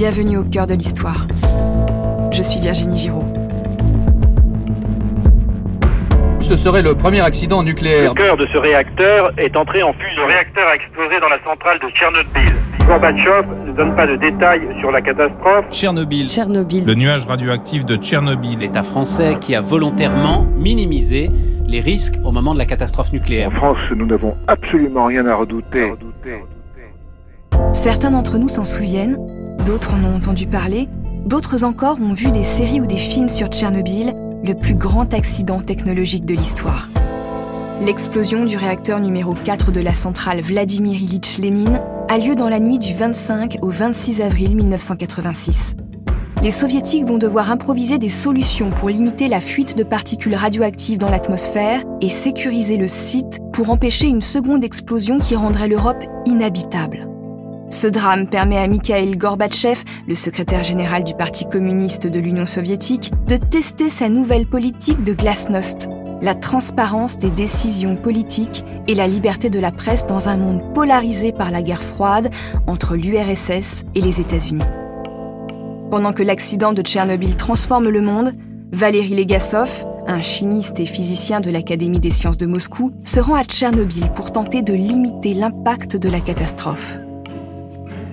Bienvenue au cœur de l'histoire. Je suis Virginie Giraud. Ce serait le premier accident nucléaire. Le cœur de ce réacteur est entré en fusion. Le réacteur a explosé dans la centrale de Tchernobyl. Gorbatchev ne donne pas de détails sur la catastrophe. Tchernobyl. Tchernobyl. Le nuage radioactif de Tchernobyl. L'État français qui a volontairement minimisé les risques au moment de la catastrophe nucléaire. En France, nous n'avons absolument rien à redouter. Certains d'entre nous s'en souviennent, d'autres en ont entendu parler, d'autres encore ont vu des séries ou des films sur Tchernobyl, le plus grand accident technologique de l'histoire. L'explosion du réacteur numéro 4 de la centrale Vladimir Ilyich Lénine a lieu dans la nuit du 25 au 26 avril 1986. Les soviétiques vont devoir improviser des solutions pour limiter la fuite de particules radioactives dans l'atmosphère et sécuriser le site pour empêcher une seconde explosion qui rendrait l'Europe inhabitable. Ce drame permet à Mikhail Gorbatchev, le secrétaire général du Parti communiste de l'Union soviétique, de tester sa nouvelle politique de glasnost, la transparence des décisions politiques et la liberté de la presse dans un monde polarisé par la guerre froide entre l'URSS et les États-Unis. Pendant que l'accident de Tchernobyl transforme le monde, Valéry Legasov, un chimiste et physicien de l'Académie des sciences de Moscou, se rend à Tchernobyl pour tenter de limiter l'impact de la catastrophe.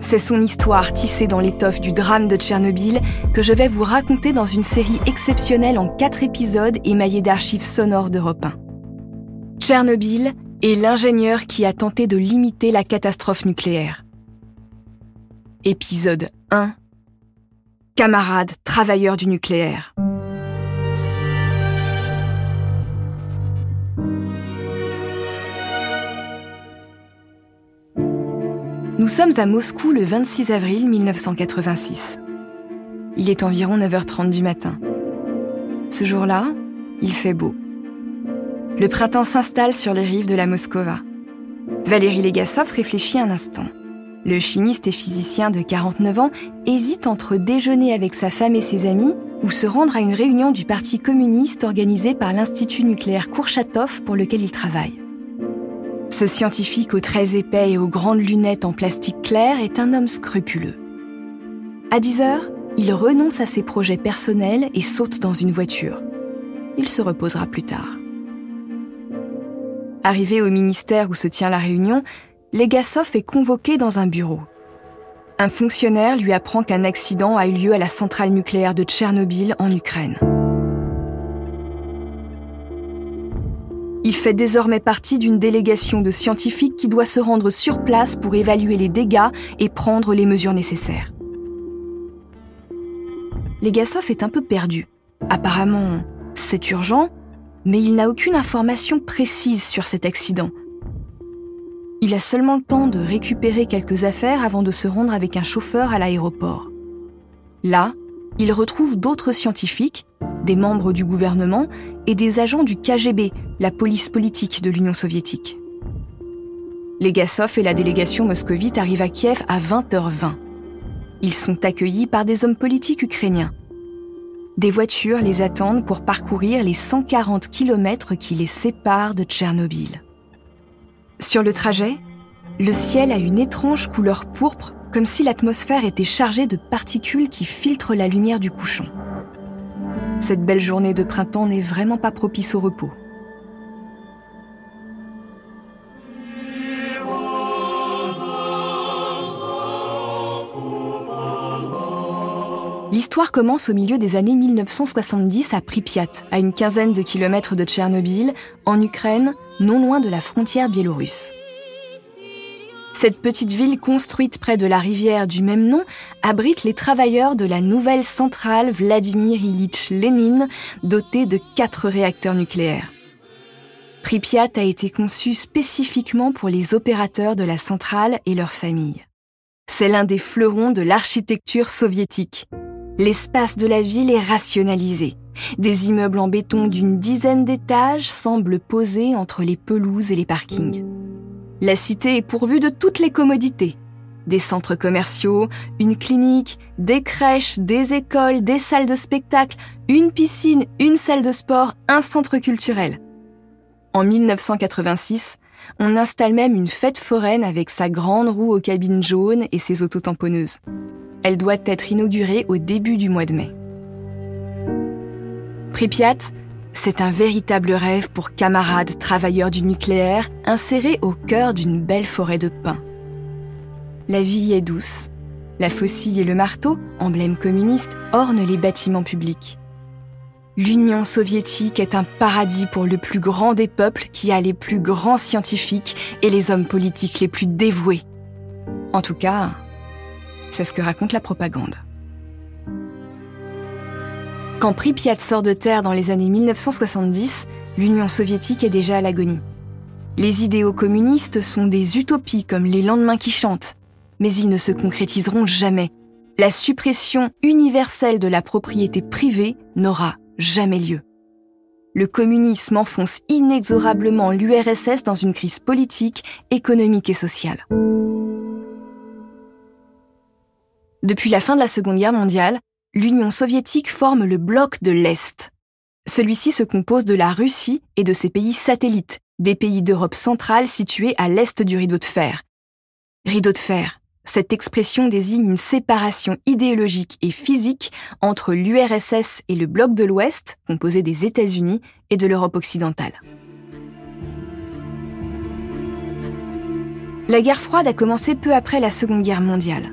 C'est son histoire tissée dans l'étoffe du drame de Tchernobyl que je vais vous raconter dans une série exceptionnelle en quatre épisodes émaillés d'archives sonores d'Europe 1. Tchernobyl est l'ingénieur qui a tenté de limiter la catastrophe nucléaire. Épisode 1 Camarades travailleurs du nucléaire. Nous sommes à Moscou le 26 avril 1986. Il est environ 9h30 du matin. Ce jour-là, il fait beau. Le printemps s'installe sur les rives de la Moscova. Valérie Legasov réfléchit un instant. Le chimiste et physicien de 49 ans hésite entre déjeuner avec sa femme et ses amis ou se rendre à une réunion du Parti communiste organisée par l'Institut nucléaire Kourchatov pour lequel il travaille. Ce scientifique aux traits épais et aux grandes lunettes en plastique clair est un homme scrupuleux. À 10 heures, il renonce à ses projets personnels et saute dans une voiture. Il se reposera plus tard. Arrivé au ministère où se tient la réunion, Legasov est convoqué dans un bureau. Un fonctionnaire lui apprend qu'un accident a eu lieu à la centrale nucléaire de Tchernobyl en Ukraine. Il fait désormais partie d'une délégation de scientifiques qui doit se rendre sur place pour évaluer les dégâts et prendre les mesures nécessaires. Legasov est un peu perdu. Apparemment, c'est urgent, mais il n'a aucune information précise sur cet accident. Il a seulement le temps de récupérer quelques affaires avant de se rendre avec un chauffeur à l'aéroport. Là, il retrouve d'autres scientifiques, des membres du gouvernement et des agents du KGB, la police politique de l'Union soviétique. Legasov et la délégation moscovite arrivent à Kiev à 20h20. Ils sont accueillis par des hommes politiques ukrainiens. Des voitures les attendent pour parcourir les 140 km qui les séparent de Tchernobyl. Sur le trajet, le ciel a une étrange couleur pourpre, comme si l'atmosphère était chargée de particules qui filtrent la lumière du couchon. Cette belle journée de printemps n'est vraiment pas propice au repos. L'histoire commence au milieu des années 1970 à Pripyat, à une quinzaine de kilomètres de Tchernobyl, en Ukraine, non loin de la frontière biélorusse. Cette petite ville construite près de la rivière du même nom abrite les travailleurs de la nouvelle centrale Vladimir Ilyich Lénine, dotée de quatre réacteurs nucléaires. Pripyat a été conçu spécifiquement pour les opérateurs de la centrale et leurs familles. C'est l'un des fleurons de l'architecture soviétique. L'espace de la ville est rationalisé. Des immeubles en béton d'une dizaine d'étages semblent posés entre les pelouses et les parkings. La cité est pourvue de toutes les commodités. Des centres commerciaux, une clinique, des crèches, des écoles, des salles de spectacle, une piscine, une salle de sport, un centre culturel. En 1986, on installe même une fête foraine avec sa grande roue aux cabines jaunes et ses autotamponneuses. Elle doit être inaugurée au début du mois de mai. Pripyat, c'est un véritable rêve pour camarades travailleurs du nucléaire insérés au cœur d'une belle forêt de pins. La vie est douce. La faucille et le marteau, emblème communiste, ornent les bâtiments publics. L'Union soviétique est un paradis pour le plus grand des peuples qui a les plus grands scientifiques et les hommes politiques les plus dévoués. En tout cas, c'est ce que raconte la propagande. Quand Pripyat sort de terre dans les années 1970, l'Union soviétique est déjà à l'agonie. Les idéaux communistes sont des utopies comme les lendemains qui chantent, mais ils ne se concrétiseront jamais. La suppression universelle de la propriété privée n'aura jamais lieu. Le communisme enfonce inexorablement l'URSS dans une crise politique, économique et sociale. Depuis la fin de la Seconde Guerre mondiale, l'Union soviétique forme le bloc de l'Est. Celui-ci se compose de la Russie et de ses pays satellites, des pays d'Europe centrale situés à l'est du rideau de fer. Rideau de fer, cette expression désigne une séparation idéologique et physique entre l'URSS et le bloc de l'Ouest, composé des États-Unis et de l'Europe occidentale. La guerre froide a commencé peu après la Seconde Guerre mondiale.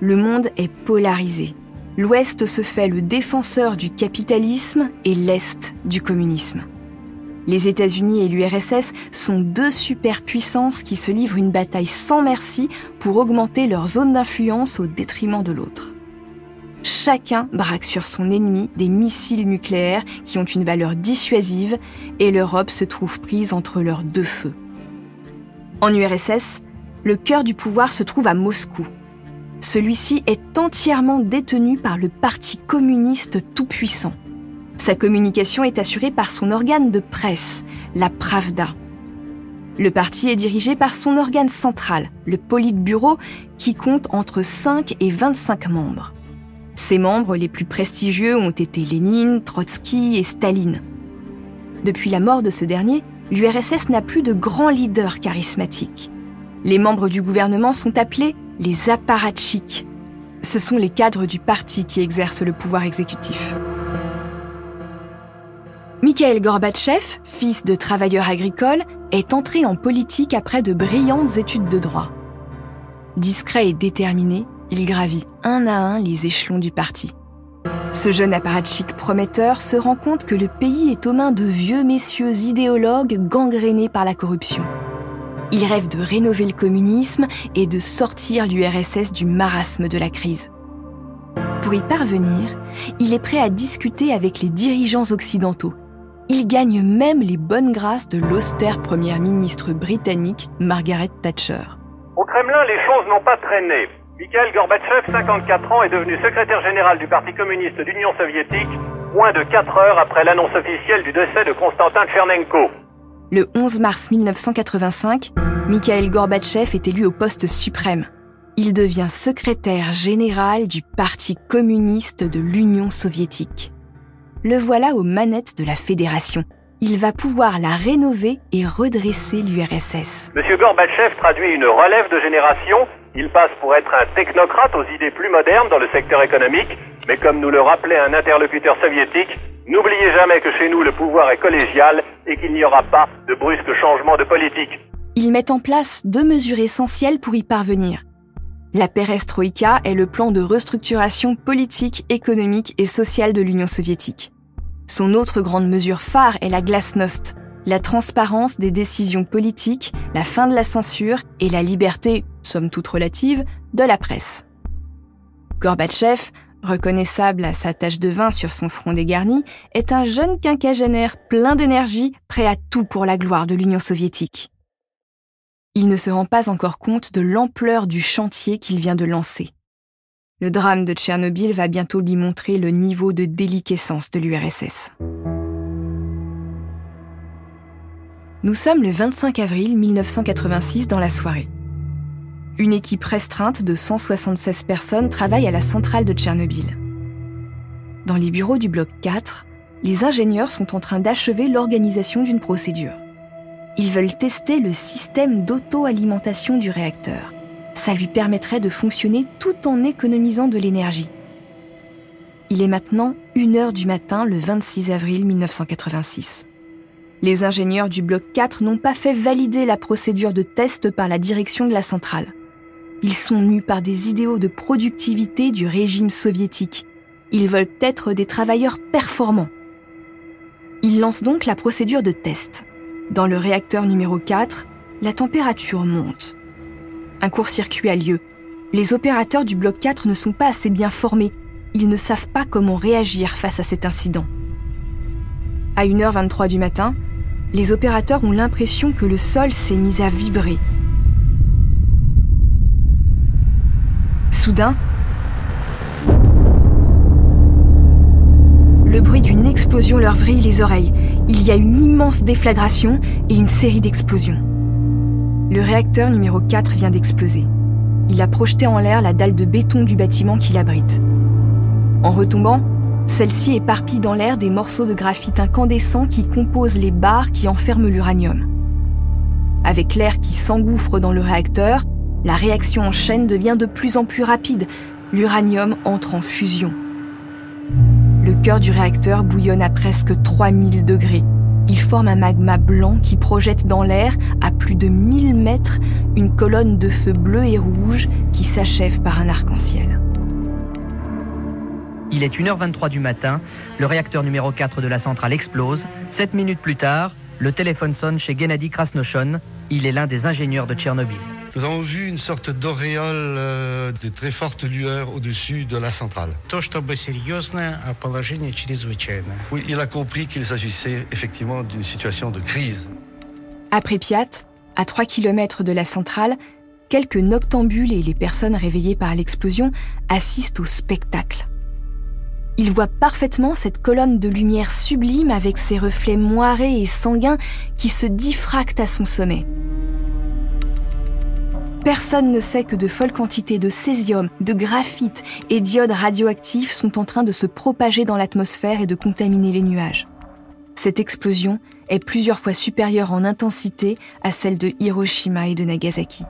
Le monde est polarisé l'Ouest se fait le défenseur du capitalisme et l'Est du communisme. Les États-Unis et l'URSS sont deux superpuissances qui se livrent une bataille sans merci pour augmenter leur zone d'influence au détriment de l'autre. Chacun braque sur son ennemi des missiles nucléaires qui ont une valeur dissuasive et l'Europe se trouve prise entre leurs deux feux. En URSS, le cœur du pouvoir se trouve à Moscou, celui-ci est entièrement détenu par le Parti communiste tout-puissant. Sa communication est assurée par son organe de presse, la Pravda. Le parti est dirigé par son organe central, le Politburo, qui compte entre 5 et 25 membres. Ses membres les plus prestigieux ont été Lénine, Trotsky et Staline. Depuis la mort de ce dernier, l'URSS n'a plus de grands leaders charismatiques. Les membres du gouvernement sont appelés les apparatchiks. Ce sont les cadres du parti qui exercent le pouvoir exécutif. Mikhail Gorbatchev, fils de travailleur agricole, est entré en politique après de brillantes études de droit. Discret et déterminé, il gravit un à un les échelons du parti. Ce jeune apparatchik prometteur se rend compte que le pays est aux mains de vieux messieurs idéologues gangrénés par la corruption. Il rêve de rénover le communisme et de sortir l'URSS du marasme de la crise. Pour y parvenir, il est prêt à discuter avec les dirigeants occidentaux. Il gagne même les bonnes grâces de l'austère première ministre britannique Margaret Thatcher. Au Kremlin, les choses n'ont pas traîné. Mikhail Gorbatchev, 54 ans, est devenu secrétaire général du Parti communiste d'Union soviétique moins de 4 heures après l'annonce officielle du décès de Konstantin Tchernenko. Le 11 mars 1985, Mikhail Gorbatchev est élu au poste suprême. Il devient secrétaire général du Parti communiste de l'Union soviétique. Le voilà aux manettes de la fédération. Il va pouvoir la rénover et redresser l'URSS. Monsieur Gorbatchev traduit une relève de génération. Il passe pour être un technocrate aux idées plus modernes dans le secteur économique, mais comme nous le rappelait un interlocuteur soviétique, N'oubliez jamais que chez nous, le pouvoir est collégial et qu'il n'y aura pas de brusques changements de politique. Ils mettent en place deux mesures essentielles pour y parvenir. La perestroïka est le plan de restructuration politique, économique et sociale de l'Union soviétique. Son autre grande mesure phare est la glasnost, la transparence des décisions politiques, la fin de la censure et la liberté, somme toute relative, de la presse. Gorbatchev reconnaissable à sa tache de vin sur son front dégarni, est un jeune quinquagénaire plein d'énergie, prêt à tout pour la gloire de l'Union soviétique. Il ne se rend pas encore compte de l'ampleur du chantier qu'il vient de lancer. Le drame de Tchernobyl va bientôt lui montrer le niveau de déliquescence de l'URSS. Nous sommes le 25 avril 1986 dans la soirée. Une équipe restreinte de 176 personnes travaille à la centrale de Tchernobyl. Dans les bureaux du bloc 4, les ingénieurs sont en train d'achever l'organisation d'une procédure. Ils veulent tester le système d'auto-alimentation du réacteur. ça lui permettrait de fonctionner tout en économisant de l'énergie. Il est maintenant 1h du matin le 26 avril 1986. Les ingénieurs du bloc 4 n'ont pas fait valider la procédure de test par la direction de la centrale. Ils sont mus par des idéaux de productivité du régime soviétique. Ils veulent être des travailleurs performants. Ils lancent donc la procédure de test. Dans le réacteur numéro 4, la température monte. Un court-circuit a lieu. Les opérateurs du bloc 4 ne sont pas assez bien formés. Ils ne savent pas comment réagir face à cet incident. À 1h23 du matin, les opérateurs ont l'impression que le sol s'est mis à vibrer Soudain, le bruit d'une explosion leur vrille les oreilles. Il y a une immense déflagration et une série d'explosions. Le réacteur numéro 4 vient d'exploser. Il a projeté en l'air la dalle de béton du bâtiment qui l'abrite. En retombant, celle-ci éparpille dans l'air des morceaux de graphite incandescent qui composent les barres qui enferment l'uranium. Avec l'air qui s'engouffre dans le réacteur, la réaction en chaîne devient de plus en plus rapide. L'uranium entre en fusion. Le cœur du réacteur bouillonne à presque 3000 degrés. Il forme un magma blanc qui projette dans l'air, à plus de 1000 mètres, une colonne de feu bleu et rouge qui s'achève par un arc-en-ciel. Il est 1h23 du matin, le réacteur numéro 4 de la centrale explose. Sept minutes plus tard, le téléphone sonne chez Gennady Krasnoshon. Il est l'un des ingénieurs de Tchernobyl. Nous avons vu une sorte d'auréole euh, de très fortes lueurs au-dessus de la centrale. Oui, il a compris qu'il s'agissait effectivement d'une situation de crise. Après Pripyat, à 3 km de la centrale, quelques noctambules et les personnes réveillées par l'explosion assistent au spectacle. Ils voient parfaitement cette colonne de lumière sublime avec ses reflets moirés et sanguins qui se diffractent à son sommet. Personne ne sait que de folles quantités de césium, de graphite et d'iode radioactifs sont en train de se propager dans l'atmosphère et de contaminer les nuages. Cette explosion est plusieurs fois supérieure en intensité à celle de Hiroshima et de Nagasaki.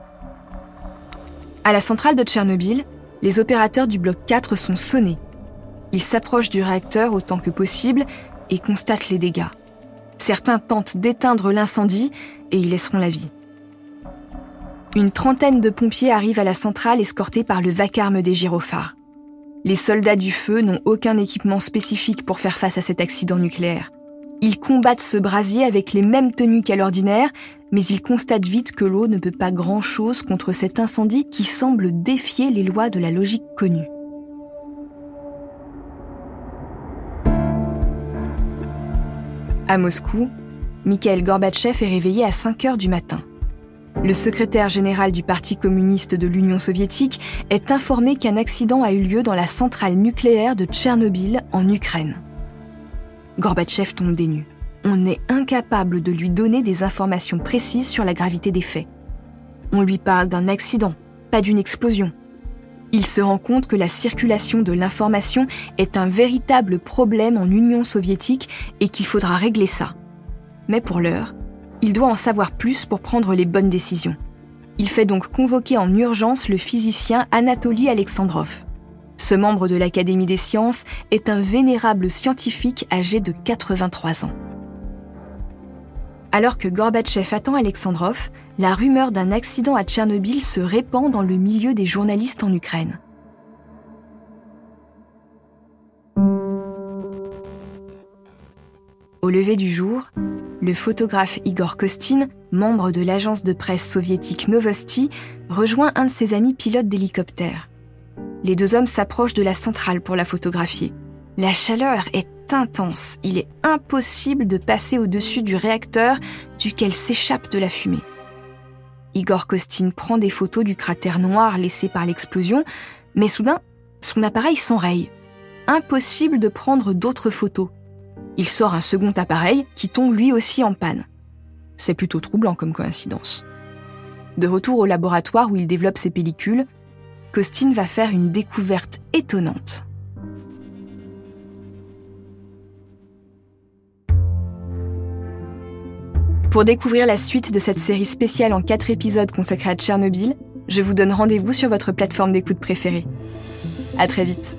À la centrale de Tchernobyl, les opérateurs du bloc 4 sont sonnés. Ils s'approchent du réacteur autant que possible et constatent les dégâts. Certains tentent d'éteindre l'incendie et y laisseront la vie. Une trentaine de pompiers arrivent à la centrale escortés par le vacarme des gyrophares. Les soldats du feu n'ont aucun équipement spécifique pour faire face à cet accident nucléaire. Ils combattent ce brasier avec les mêmes tenues qu'à l'ordinaire, mais ils constatent vite que l'eau ne peut pas grand-chose contre cet incendie qui semble défier les lois de la logique connue. À Moscou, Mikhail Gorbatchev est réveillé à 5 heures du matin. Le secrétaire général du Parti communiste de l'Union soviétique est informé qu'un accident a eu lieu dans la centrale nucléaire de Tchernobyl en Ukraine. Gorbatchev tombe des. On est incapable de lui donner des informations précises sur la gravité des faits. On lui parle d'un accident, pas d'une explosion. Il se rend compte que la circulation de l'information est un véritable problème en Union soviétique et qu'il faudra régler ça. Mais pour l'heure, il doit en savoir plus pour prendre les bonnes décisions. Il fait donc convoquer en urgence le physicien Anatoly Alexandrov. Ce membre de l'Académie des sciences est un vénérable scientifique âgé de 83 ans. Alors que Gorbatchev attend Alexandrov, la rumeur d'un accident à Tchernobyl se répand dans le milieu des journalistes en Ukraine. Lever du jour, le photographe Igor Kostin, membre de l'agence de presse soviétique Novosti, rejoint un de ses amis pilotes d'hélicoptère. Les deux hommes s'approchent de la centrale pour la photographier. La chaleur est intense, il est impossible de passer au-dessus du réacteur duquel s'échappe de la fumée. Igor Kostin prend des photos du cratère noir laissé par l'explosion, mais soudain, son appareil s'enraye. Impossible de prendre d'autres photos. Il sort un second appareil qui tombe lui aussi en panne. C'est plutôt troublant comme coïncidence. De retour au laboratoire où il développe ses pellicules, Costin va faire une découverte étonnante. Pour découvrir la suite de cette série spéciale en quatre épisodes consacrée à Tchernobyl, Je vous donne rendez-vous sur votre plateforme d'écoute préférée. À très vite.